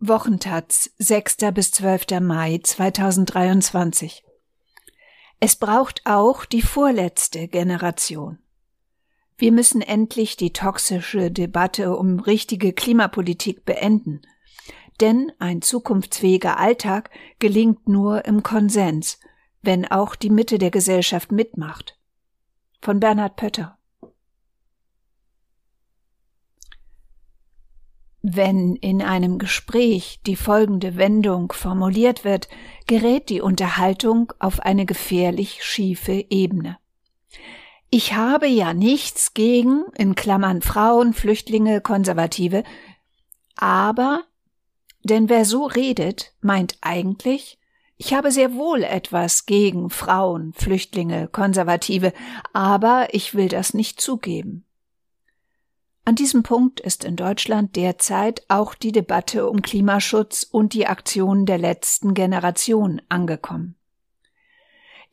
Wochentaz, 6. bis 12. Mai 2023. Es braucht auch die vorletzte Generation. Wir müssen endlich die toxische Debatte um richtige Klimapolitik beenden. Denn ein zukunftsfähiger Alltag gelingt nur im Konsens, wenn auch die Mitte der Gesellschaft mitmacht. Von Bernhard Pötter. Wenn in einem Gespräch die folgende Wendung formuliert wird, gerät die Unterhaltung auf eine gefährlich schiefe Ebene. Ich habe ja nichts gegen, in Klammern Frauen, Flüchtlinge, Konservative, aber, denn wer so redet, meint eigentlich, ich habe sehr wohl etwas gegen Frauen, Flüchtlinge, Konservative, aber ich will das nicht zugeben. An diesem Punkt ist in Deutschland derzeit auch die Debatte um Klimaschutz und die Aktionen der letzten Generation angekommen.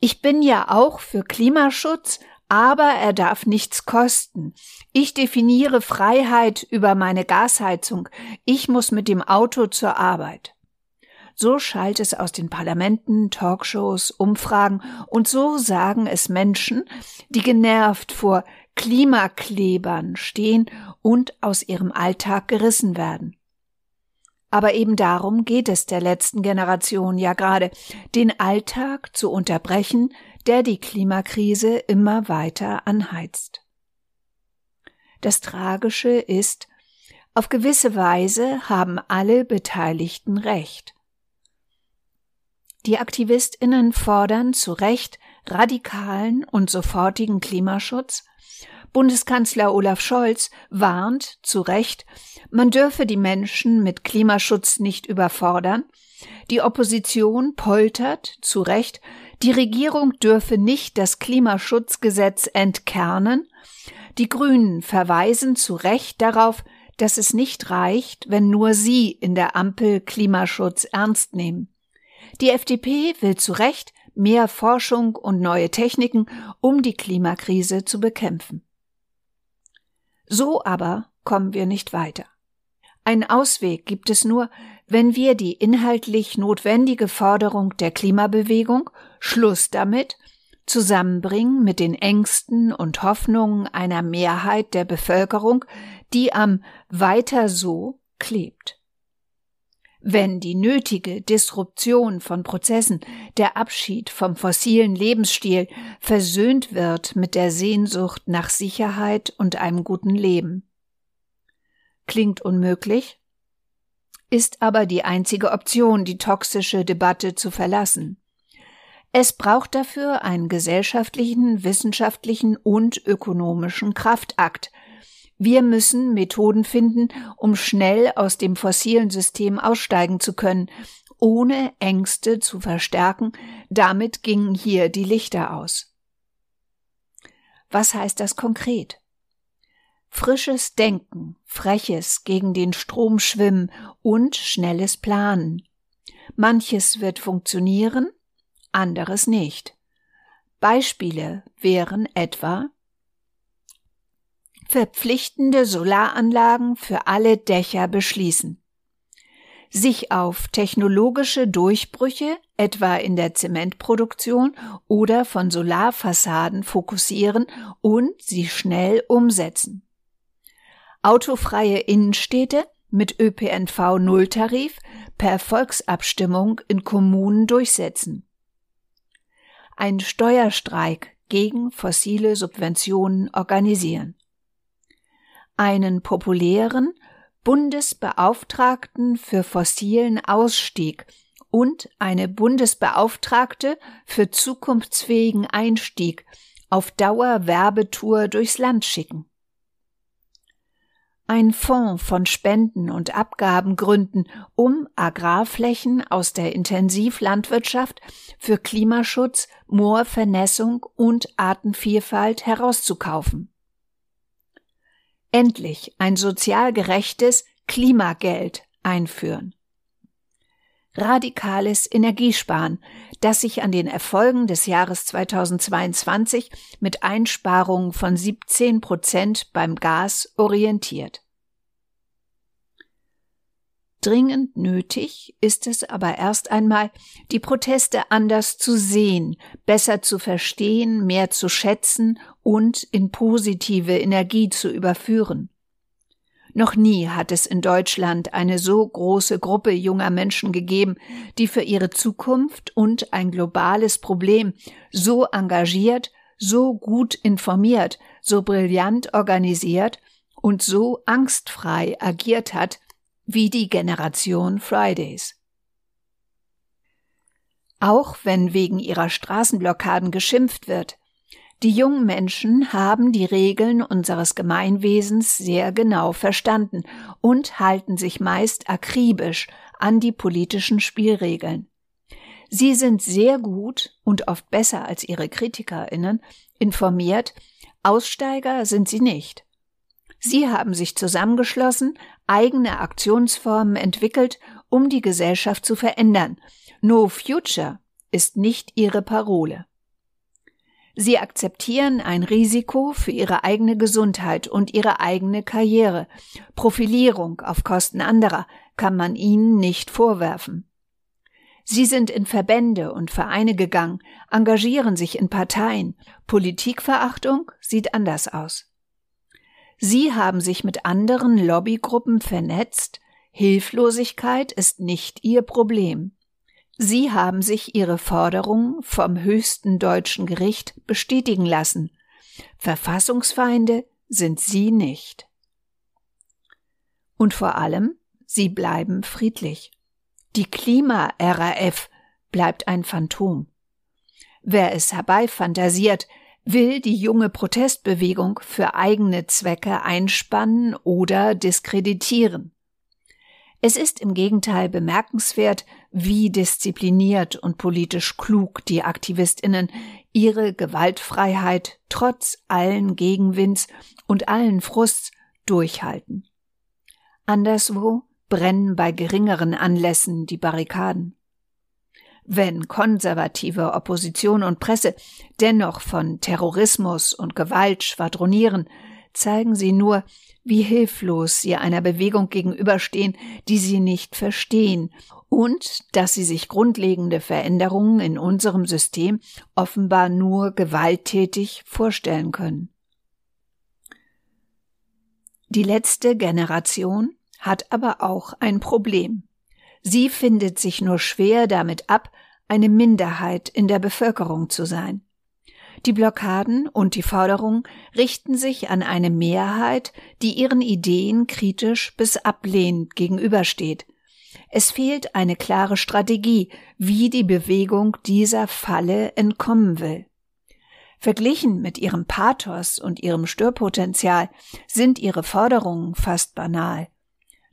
Ich bin ja auch für Klimaschutz, aber er darf nichts kosten. Ich definiere Freiheit über meine Gasheizung. Ich muss mit dem Auto zur Arbeit. So schallt es aus den Parlamenten, Talkshows, Umfragen und so sagen es Menschen, die genervt vor Klimaklebern stehen und aus ihrem Alltag gerissen werden. Aber eben darum geht es der letzten Generation ja gerade, den Alltag zu unterbrechen, der die Klimakrise immer weiter anheizt. Das Tragische ist, auf gewisse Weise haben alle Beteiligten Recht. Die Aktivistinnen fordern zu Recht radikalen und sofortigen Klimaschutz. Bundeskanzler Olaf Scholz warnt zu Recht, man dürfe die Menschen mit Klimaschutz nicht überfordern. Die Opposition poltert zu Recht, die Regierung dürfe nicht das Klimaschutzgesetz entkernen. Die Grünen verweisen zu Recht darauf, dass es nicht reicht, wenn nur sie in der Ampel Klimaschutz ernst nehmen. Die FDP will zu Recht mehr Forschung und neue Techniken, um die Klimakrise zu bekämpfen. So aber kommen wir nicht weiter. Ein Ausweg gibt es nur, wenn wir die inhaltlich notwendige Forderung der Klimabewegung Schluss damit zusammenbringen mit den Ängsten und Hoffnungen einer Mehrheit der Bevölkerung, die am weiter so klebt. Wenn die nötige Disruption von Prozessen, der Abschied vom fossilen Lebensstil versöhnt wird mit der Sehnsucht nach Sicherheit und einem guten Leben. Klingt unmöglich, ist aber die einzige Option, die toxische Debatte zu verlassen. Es braucht dafür einen gesellschaftlichen, wissenschaftlichen und ökonomischen Kraftakt, wir müssen Methoden finden, um schnell aus dem fossilen System aussteigen zu können, ohne Ängste zu verstärken. Damit gingen hier die Lichter aus. Was heißt das konkret? Frisches Denken, freches gegen den Strom schwimmen und schnelles Planen. Manches wird funktionieren, anderes nicht. Beispiele wären etwa verpflichtende Solaranlagen für alle Dächer beschließen. Sich auf technologische Durchbrüche, etwa in der Zementproduktion oder von Solarfassaden fokussieren und sie schnell umsetzen. Autofreie Innenstädte mit ÖPNV Nulltarif per Volksabstimmung in Kommunen durchsetzen. Ein Steuerstreik gegen fossile Subventionen organisieren einen populären Bundesbeauftragten für fossilen Ausstieg und eine Bundesbeauftragte für zukunftsfähigen Einstieg auf Dauer Werbetour durchs Land schicken. Ein Fonds von Spenden und Abgaben gründen, um Agrarflächen aus der Intensivlandwirtschaft für Klimaschutz, Moorvernässung und Artenvielfalt herauszukaufen endlich ein sozial gerechtes Klimageld einführen. Radikales Energiesparen, das sich an den Erfolgen des Jahres 2022 mit Einsparungen von 17 Prozent beim Gas orientiert. Dringend nötig ist es aber erst einmal, die Proteste anders zu sehen, besser zu verstehen, mehr zu schätzen und in positive Energie zu überführen. Noch nie hat es in Deutschland eine so große Gruppe junger Menschen gegeben, die für ihre Zukunft und ein globales Problem so engagiert, so gut informiert, so brillant organisiert und so angstfrei agiert hat, wie die Generation Fridays. Auch wenn wegen ihrer Straßenblockaden geschimpft wird, die jungen Menschen haben die Regeln unseres Gemeinwesens sehr genau verstanden und halten sich meist akribisch an die politischen Spielregeln. Sie sind sehr gut und oft besser als ihre Kritikerinnen informiert, Aussteiger sind sie nicht. Sie haben sich zusammengeschlossen, eigene Aktionsformen entwickelt, um die Gesellschaft zu verändern. No Future ist nicht ihre Parole. Sie akzeptieren ein Risiko für ihre eigene Gesundheit und ihre eigene Karriere. Profilierung auf Kosten anderer kann man ihnen nicht vorwerfen. Sie sind in Verbände und Vereine gegangen, engagieren sich in Parteien. Politikverachtung sieht anders aus. Sie haben sich mit anderen Lobbygruppen vernetzt. Hilflosigkeit ist nicht ihr Problem. Sie haben sich ihre Forderungen vom höchsten deutschen Gericht bestätigen lassen. Verfassungsfeinde sind sie nicht. Und vor allem, sie bleiben friedlich. Die Klima-RAF bleibt ein Phantom. Wer es herbeifantasiert, will die junge Protestbewegung für eigene Zwecke einspannen oder diskreditieren. Es ist im Gegenteil bemerkenswert, wie diszipliniert und politisch klug die Aktivistinnen ihre Gewaltfreiheit trotz allen Gegenwinds und allen Frusts durchhalten. Anderswo brennen bei geringeren Anlässen die Barrikaden. Wenn konservative Opposition und Presse dennoch von Terrorismus und Gewalt schwadronieren, zeigen sie nur, wie hilflos sie einer Bewegung gegenüberstehen, die sie nicht verstehen, und dass sie sich grundlegende Veränderungen in unserem System offenbar nur gewalttätig vorstellen können. Die letzte Generation hat aber auch ein Problem. Sie findet sich nur schwer damit ab, eine Minderheit in der Bevölkerung zu sein. Die Blockaden und die Forderungen richten sich an eine Mehrheit, die ihren Ideen kritisch bis ablehnend gegenübersteht. Es fehlt eine klare Strategie, wie die Bewegung dieser Falle entkommen will. Verglichen mit ihrem Pathos und ihrem Störpotenzial sind ihre Forderungen fast banal.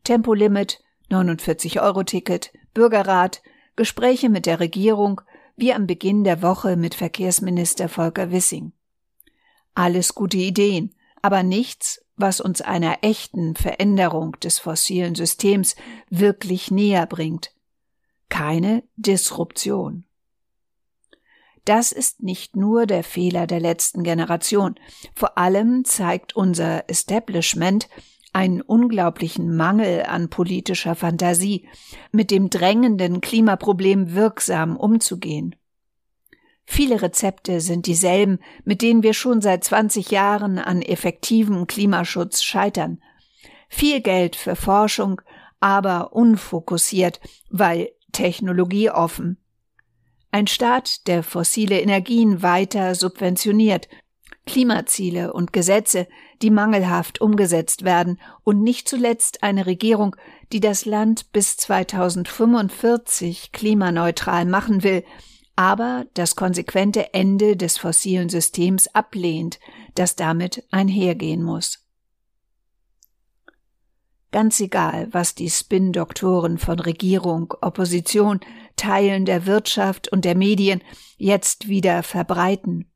Tempolimit, 49-Euro-Ticket, Bürgerrat, Gespräche mit der Regierung, wie am Beginn der Woche mit Verkehrsminister Volker Wissing. Alles gute Ideen, aber nichts, was uns einer echten Veränderung des fossilen Systems wirklich näher bringt. Keine Disruption. Das ist nicht nur der Fehler der letzten Generation, vor allem zeigt unser Establishment, einen unglaublichen Mangel an politischer Fantasie, mit dem drängenden Klimaproblem wirksam umzugehen. Viele Rezepte sind dieselben, mit denen wir schon seit 20 Jahren an effektivem Klimaschutz scheitern. Viel Geld für Forschung, aber unfokussiert, weil technologieoffen. Ein Staat, der fossile Energien weiter subventioniert, Klimaziele und Gesetze, die mangelhaft umgesetzt werden und nicht zuletzt eine Regierung, die das Land bis 2045 klimaneutral machen will, aber das konsequente Ende des fossilen Systems ablehnt, das damit einhergehen muss. Ganz egal, was die Spin-Doktoren von Regierung, Opposition, Teilen der Wirtschaft und der Medien jetzt wieder verbreiten.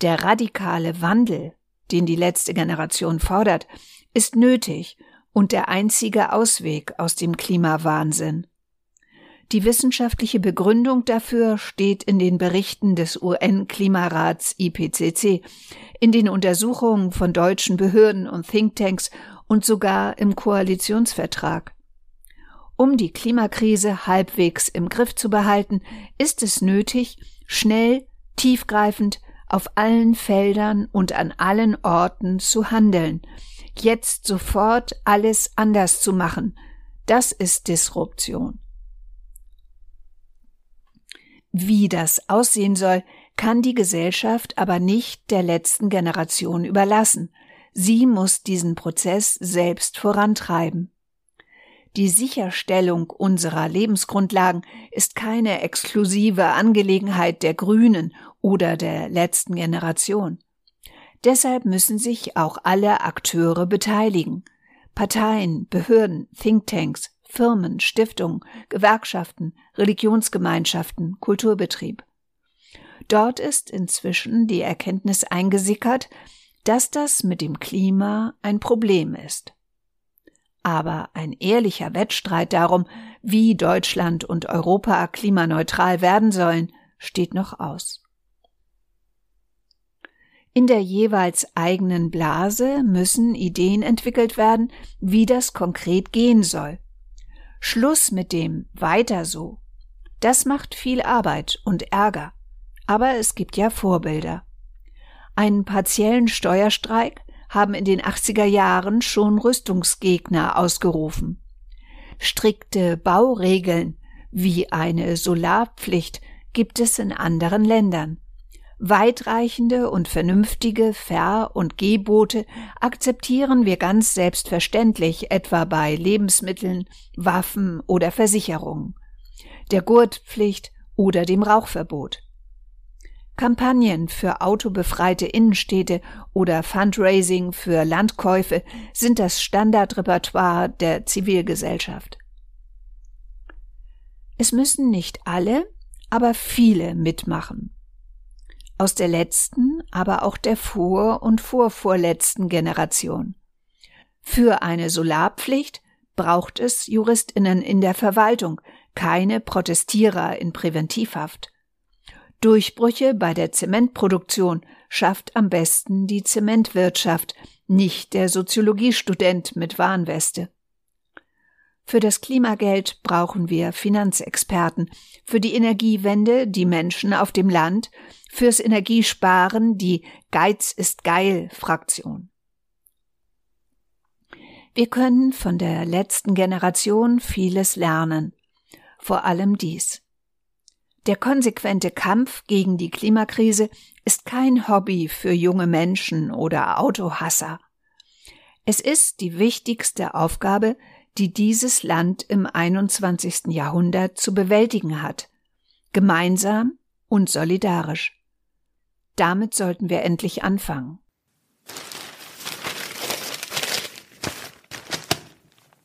Der radikale Wandel, den die letzte Generation fordert, ist nötig und der einzige Ausweg aus dem Klimawahnsinn. Die wissenschaftliche Begründung dafür steht in den Berichten des UN-Klimarats IPCC, in den Untersuchungen von deutschen Behörden und Thinktanks und sogar im Koalitionsvertrag. Um die Klimakrise halbwegs im Griff zu behalten, ist es nötig, schnell, tiefgreifend, auf allen Feldern und an allen Orten zu handeln, jetzt sofort alles anders zu machen. Das ist Disruption. Wie das aussehen soll, kann die Gesellschaft aber nicht der letzten Generation überlassen. Sie muss diesen Prozess selbst vorantreiben. Die Sicherstellung unserer Lebensgrundlagen ist keine exklusive Angelegenheit der Grünen oder der letzten Generation. Deshalb müssen sich auch alle Akteure beteiligen. Parteien, Behörden, Thinktanks, Firmen, Stiftungen, Gewerkschaften, Religionsgemeinschaften, Kulturbetrieb. Dort ist inzwischen die Erkenntnis eingesickert, dass das mit dem Klima ein Problem ist. Aber ein ehrlicher Wettstreit darum, wie Deutschland und Europa klimaneutral werden sollen, steht noch aus. In der jeweils eigenen Blase müssen Ideen entwickelt werden, wie das konkret gehen soll. Schluss mit dem weiter so. Das macht viel Arbeit und Ärger. Aber es gibt ja Vorbilder. Einen partiellen Steuerstreik haben in den 80er Jahren schon Rüstungsgegner ausgerufen. Strikte Bauregeln wie eine Solarpflicht gibt es in anderen Ländern. Weitreichende und vernünftige Ver- und Gebote akzeptieren wir ganz selbstverständlich, etwa bei Lebensmitteln, Waffen oder Versicherungen, der Gurtpflicht oder dem Rauchverbot. Kampagnen für autobefreite Innenstädte oder Fundraising für Landkäufe sind das Standardrepertoire der Zivilgesellschaft. Es müssen nicht alle, aber viele mitmachen. Aus der letzten, aber auch der vor- und vorvorletzten Generation. Für eine Solarpflicht braucht es Juristinnen in der Verwaltung, keine Protestierer in Präventivhaft. Durchbrüche bei der Zementproduktion schafft am besten die Zementwirtschaft, nicht der Soziologiestudent mit Warnweste. Für das Klimageld brauchen wir Finanzexperten, für die Energiewende die Menschen auf dem Land, fürs Energiesparen die Geiz ist geil Fraktion. Wir können von der letzten Generation vieles lernen, vor allem dies. Der konsequente Kampf gegen die Klimakrise ist kein Hobby für junge Menschen oder Autohasser. Es ist die wichtigste Aufgabe, die dieses Land im 21. Jahrhundert zu bewältigen hat. Gemeinsam und solidarisch. Damit sollten wir endlich anfangen.